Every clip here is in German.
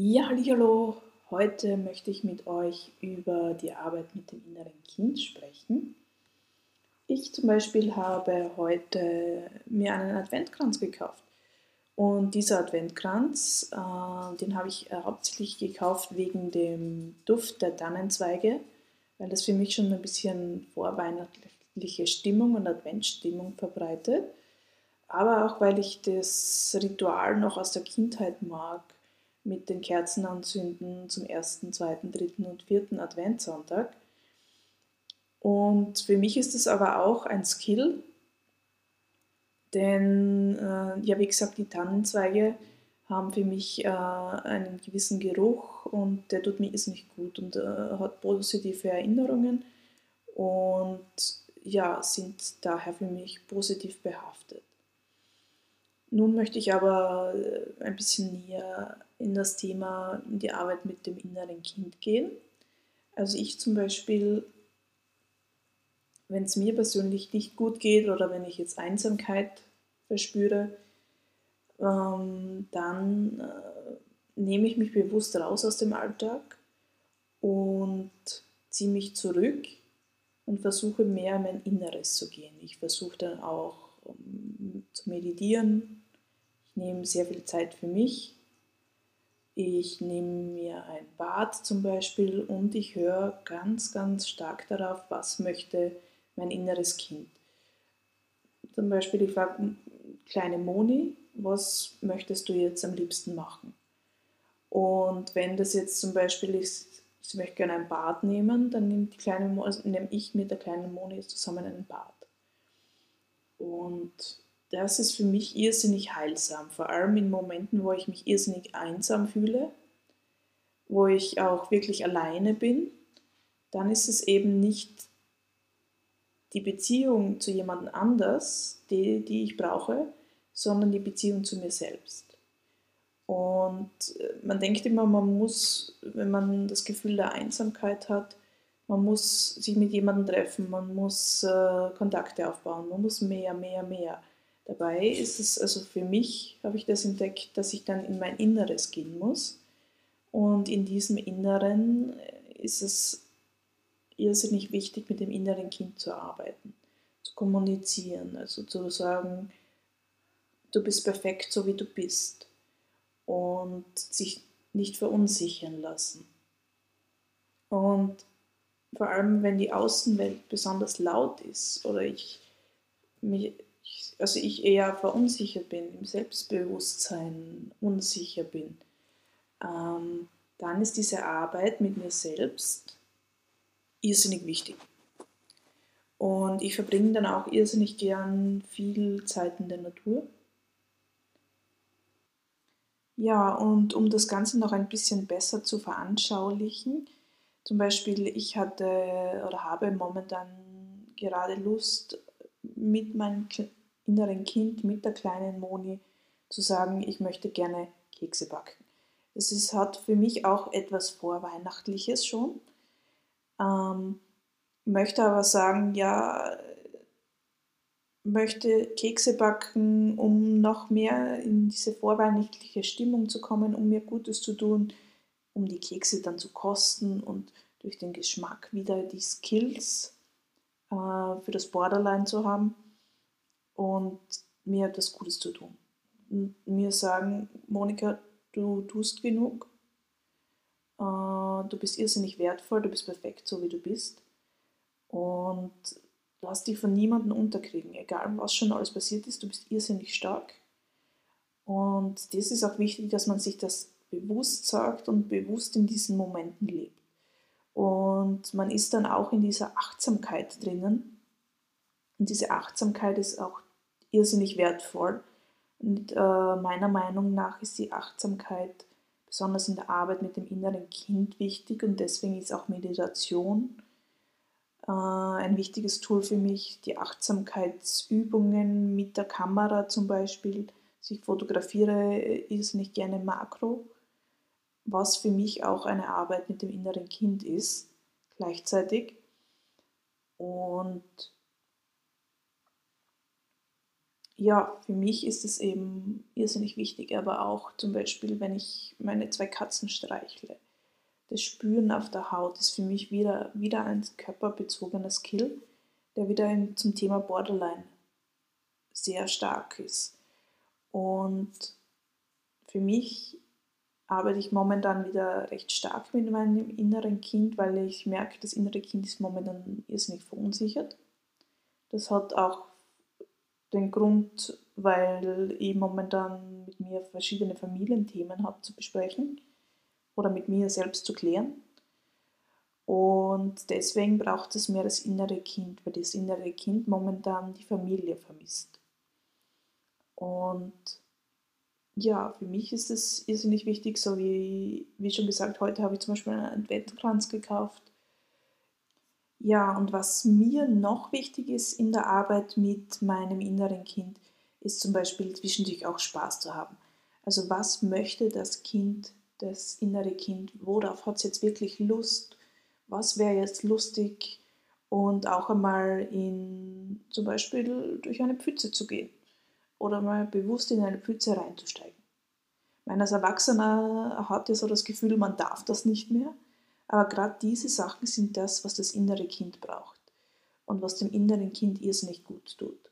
Ja, hallo. Heute möchte ich mit euch über die Arbeit mit dem inneren Kind sprechen. Ich zum Beispiel habe heute mir einen Adventkranz gekauft. Und dieser Adventkranz, äh, den habe ich äh, hauptsächlich gekauft wegen dem Duft der Tannenzweige, weil das für mich schon ein bisschen vorweihnachtliche Stimmung und Adventsstimmung verbreitet. Aber auch weil ich das Ritual noch aus der Kindheit mag mit den Kerzen anzünden zum ersten, zweiten, dritten und vierten Adventssonntag. Und für mich ist es aber auch ein Skill, denn äh, ja, wie gesagt, die Tannenzweige haben für mich äh, einen gewissen Geruch und der tut mir ist nicht gut und äh, hat positive Erinnerungen und ja, sind daher für mich positiv behaftet. Nun möchte ich aber äh, ein bisschen näher in das Thema, in die Arbeit mit dem inneren Kind gehen. Also ich zum Beispiel, wenn es mir persönlich nicht gut geht oder wenn ich jetzt Einsamkeit verspüre, ähm, dann äh, nehme ich mich bewusst raus aus dem Alltag und ziehe mich zurück und versuche mehr in mein Inneres zu gehen. Ich versuche dann auch um, ähm, zu meditieren. Nehme sehr viel Zeit für mich ich nehme mir ein Bad zum Beispiel und ich höre ganz, ganz stark darauf, was möchte mein inneres Kind. Zum Beispiel, ich frage kleine Moni, was möchtest du jetzt am liebsten machen? Und wenn das jetzt zum Beispiel ist, sie möchte gerne ein Bad nehmen, dann nimmt die kleine, also nehme ich mit der kleinen Moni zusammen ein Bad. Und das ist für mich irrsinnig heilsam, vor allem in Momenten, wo ich mich irrsinnig einsam fühle, wo ich auch wirklich alleine bin, dann ist es eben nicht die Beziehung zu jemand anders, die, die ich brauche, sondern die Beziehung zu mir selbst. Und äh, man denkt immer, man muss, wenn man das Gefühl der Einsamkeit hat, man muss sich mit jemandem treffen, man muss äh, Kontakte aufbauen, man muss mehr, mehr, mehr. Dabei ist es, also für mich habe ich das entdeckt, dass ich dann in mein Inneres gehen muss. Und in diesem Inneren ist es irrsinnig wichtig, mit dem inneren Kind zu arbeiten, zu kommunizieren, also zu sagen, du bist perfekt, so wie du bist. Und sich nicht verunsichern lassen. Und vor allem, wenn die Außenwelt besonders laut ist oder ich mich also ich eher verunsichert bin, im Selbstbewusstsein unsicher bin, ähm, dann ist diese Arbeit mit mir selbst irrsinnig wichtig. Und ich verbringe dann auch irrsinnig gern viel Zeit in der Natur. Ja, und um das Ganze noch ein bisschen besser zu veranschaulichen, zum Beispiel ich hatte oder habe momentan gerade Lust, mit meinem inneren Kind, mit der kleinen Moni, zu sagen, ich möchte gerne Kekse backen. Das ist, hat für mich auch etwas Vorweihnachtliches schon. Ähm, möchte aber sagen, ja, möchte Kekse backen, um noch mehr in diese vorweihnachtliche Stimmung zu kommen, um mir Gutes zu tun, um die Kekse dann zu kosten und durch den Geschmack wieder die Skills äh, für das Borderline zu haben und mir etwas Gutes zu tun. Und mir sagen, Monika, du tust genug, äh, du bist irrsinnig wertvoll, du bist perfekt, so wie du bist. Und lass dich von niemandem unterkriegen, egal was schon alles passiert ist, du bist irrsinnig stark. Und das ist auch wichtig, dass man sich das bewusst sagt und bewusst in diesen Momenten lebt. Und man ist dann auch in dieser Achtsamkeit drinnen. Und diese Achtsamkeit ist auch irrsinnig wertvoll. Und äh, meiner Meinung nach ist die Achtsamkeit besonders in der Arbeit mit dem inneren Kind wichtig und deswegen ist auch Meditation äh, ein wichtiges Tool für mich. Die Achtsamkeitsübungen mit der Kamera zum Beispiel. Also ich fotografiere irrsinnig gerne Makro was für mich auch eine Arbeit mit dem inneren Kind ist, gleichzeitig. Und ja, für mich ist es eben irrsinnig wichtig, aber auch zum Beispiel, wenn ich meine zwei Katzen streichle. Das Spüren auf der Haut ist für mich wieder, wieder ein körperbezogener Skill, der wieder zum Thema Borderline sehr stark ist. Und für mich arbeite ich momentan wieder recht stark mit meinem inneren Kind, weil ich merke, das innere Kind ist momentan irrsinnig verunsichert. Das hat auch den Grund, weil ich momentan mit mir verschiedene Familienthemen habe zu besprechen oder mit mir selbst zu klären. Und deswegen braucht es mehr das innere Kind, weil das innere Kind momentan die Familie vermisst. Und ja, für mich ist es irrsinnig wichtig, so wie, wie schon gesagt, heute habe ich zum Beispiel einen Adventkranz gekauft. Ja, und was mir noch wichtig ist in der Arbeit mit meinem inneren Kind, ist zum Beispiel zwischendurch auch Spaß zu haben. Also was möchte das Kind, das innere Kind, worauf hat es jetzt wirklich Lust, was wäre jetzt lustig und auch einmal in zum Beispiel durch eine Pfütze zu gehen oder mal bewusst in eine Pfütze reinzusteigen. Mein als Erwachsener hat ja so das Gefühl, man darf das nicht mehr, aber gerade diese Sachen sind das, was das innere Kind braucht und was dem inneren Kind irrsinnig gut tut.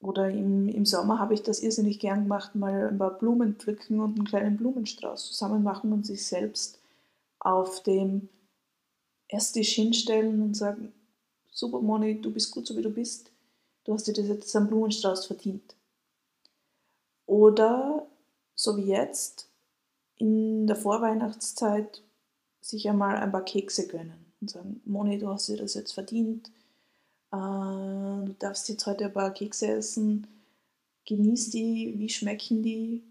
Oder im, im Sommer habe ich das irrsinnig gern gemacht, mal ein paar Blumen pflücken und einen kleinen Blumenstrauß zusammen machen und sich selbst auf dem Esstisch hinstellen und sagen, super Moni, du bist gut so wie du bist, du hast dir das jetzt am Blumenstrauß verdient. Oder, so wie jetzt, in der Vorweihnachtszeit sich einmal ein paar Kekse gönnen und sagen, Moni, du hast dir das jetzt verdient, äh, du darfst jetzt heute ein paar Kekse essen, genieß die, wie schmecken die?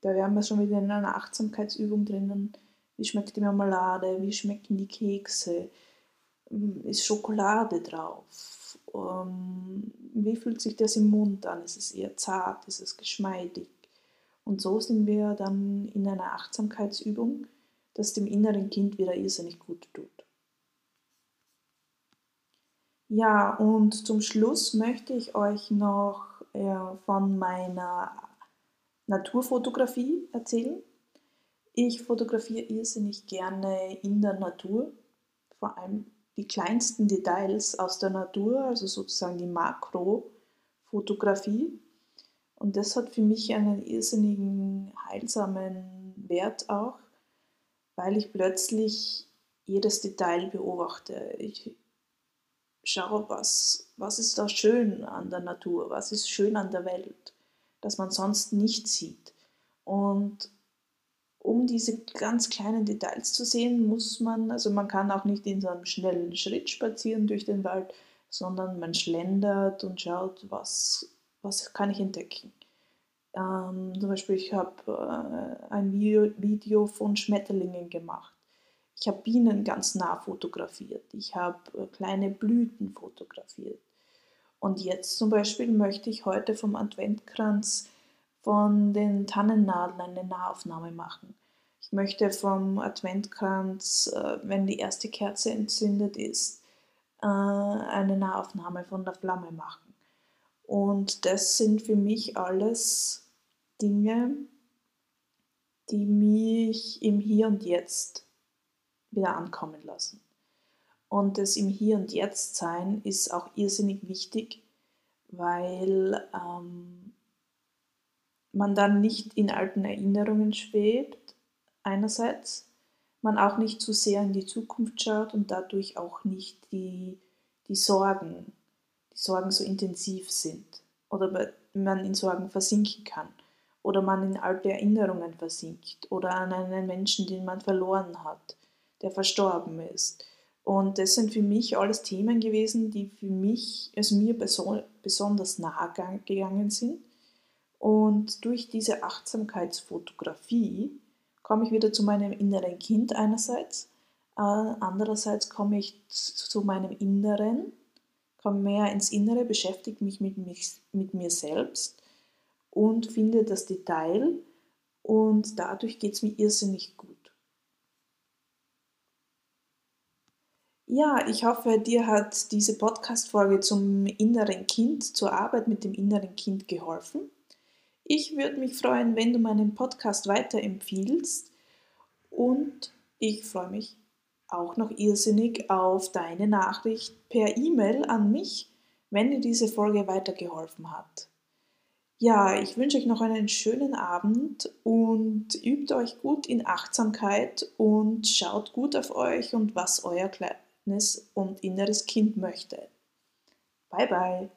Da wären wir schon wieder in einer Achtsamkeitsübung drinnen. Wie schmeckt die Marmelade? Wie schmecken die Kekse? Ist Schokolade drauf? ähm, wie fühlt sich das im Mund an? Ist es eher zart? Ist es geschmeidig? Und so sind wir dann in einer Achtsamkeitsübung, das dem inneren Kind wieder irrsinnig gut tut. Ja, und zum Schluss möchte ich euch noch äh, von meiner Naturfotografie erzählen. Ich fotografiere irrsinnig gerne in der Natur, vor allem die kleinsten Details aus der Natur, also sozusagen die Makrofotografie. Und das hat für mich einen irrsinnigen, heilsamen Wert auch, weil ich plötzlich jedes Detail beobachte. Ich schaue, was, was ist da schön an der Natur, was ist schön an der Welt, das man sonst nicht sieht. Und um diese ganz kleinen Details zu sehen, muss man, also man kann auch nicht in so einem schnellen Schritt spazieren durch den Wald, sondern man schlendert und schaut, was, was kann ich entdecken. Ähm, zum Beispiel, ich habe äh, ein Video, Video von Schmetterlingen gemacht. Ich habe Bienen ganz nah fotografiert. Ich habe äh, kleine Blüten fotografiert. Und jetzt zum Beispiel möchte ich heute vom Adventkranz von den Tannennadeln eine Nahaufnahme machen. Ich möchte vom Adventkranz, äh, wenn die erste Kerze entzündet ist, äh, eine Nahaufnahme von der Flamme machen. Und das sind für mich alles Dinge, die mich im Hier und Jetzt wieder ankommen lassen. Und das im Hier und Jetzt sein ist auch irrsinnig wichtig, weil ähm, man dann nicht in alten Erinnerungen schwebt, einerseits, man auch nicht zu sehr in die Zukunft schaut und dadurch auch nicht die, die Sorgen, die Sorgen so intensiv sind oder man in Sorgen versinken kann oder man in alte Erinnerungen versinkt oder an einen Menschen, den man verloren hat, der verstorben ist. Und das sind für mich alles Themen gewesen, die für mich, also mir besonders nahe gegangen sind und durch diese Achtsamkeitsfotografie komme ich wieder zu meinem inneren Kind einerseits, äh, andererseits komme ich zu meinem Inneren, komme mehr ins Innere, beschäftige mich mit, mich mit mir selbst und finde das Detail und dadurch geht es mir irrsinnig gut. Ja, ich hoffe, dir hat diese Podcast-Folge zum inneren Kind, zur Arbeit mit dem inneren Kind geholfen. Ich würde mich freuen, wenn du meinen Podcast weiterempfiehlst und ich freue mich auch noch irrsinnig auf deine Nachricht per E-Mail an mich, wenn dir diese Folge weitergeholfen hat. Ja, ich wünsche euch noch einen schönen Abend und übt euch gut in Achtsamkeit und schaut gut auf euch und was euer kleines und inneres Kind möchte. Bye bye.